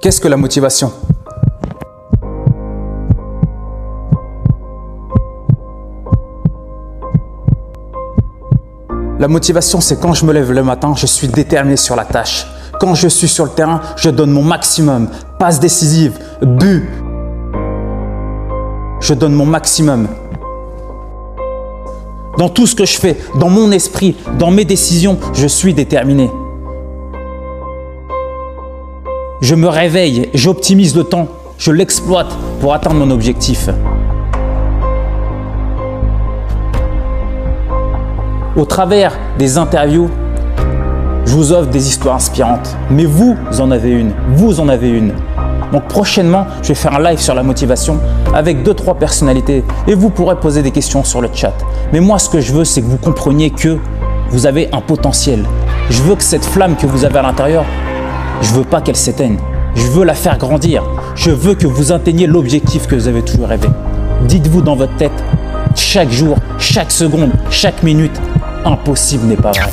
Qu'est-ce que la motivation? La motivation, c'est quand je me lève le matin, je suis déterminé sur la tâche. Quand je suis sur le terrain, je donne mon maximum. Passe décisive, but. Je donne mon maximum. Dans tout ce que je fais, dans mon esprit, dans mes décisions, je suis déterminé. Je me réveille, j'optimise le temps, je l'exploite pour atteindre mon objectif. Au travers des interviews, je vous offre des histoires inspirantes. Mais vous en avez une, vous en avez une. Donc prochainement, je vais faire un live sur la motivation avec deux trois personnalités et vous pourrez poser des questions sur le chat. Mais moi, ce que je veux, c'est que vous compreniez que vous avez un potentiel. Je veux que cette flamme que vous avez à l'intérieur, je veux pas qu'elle s'éteigne. Je veux la faire grandir. Je veux que vous atteigniez l'objectif que vous avez toujours rêvé. Dites-vous dans votre tête, chaque jour, chaque seconde, chaque minute, impossible n'est pas vrai.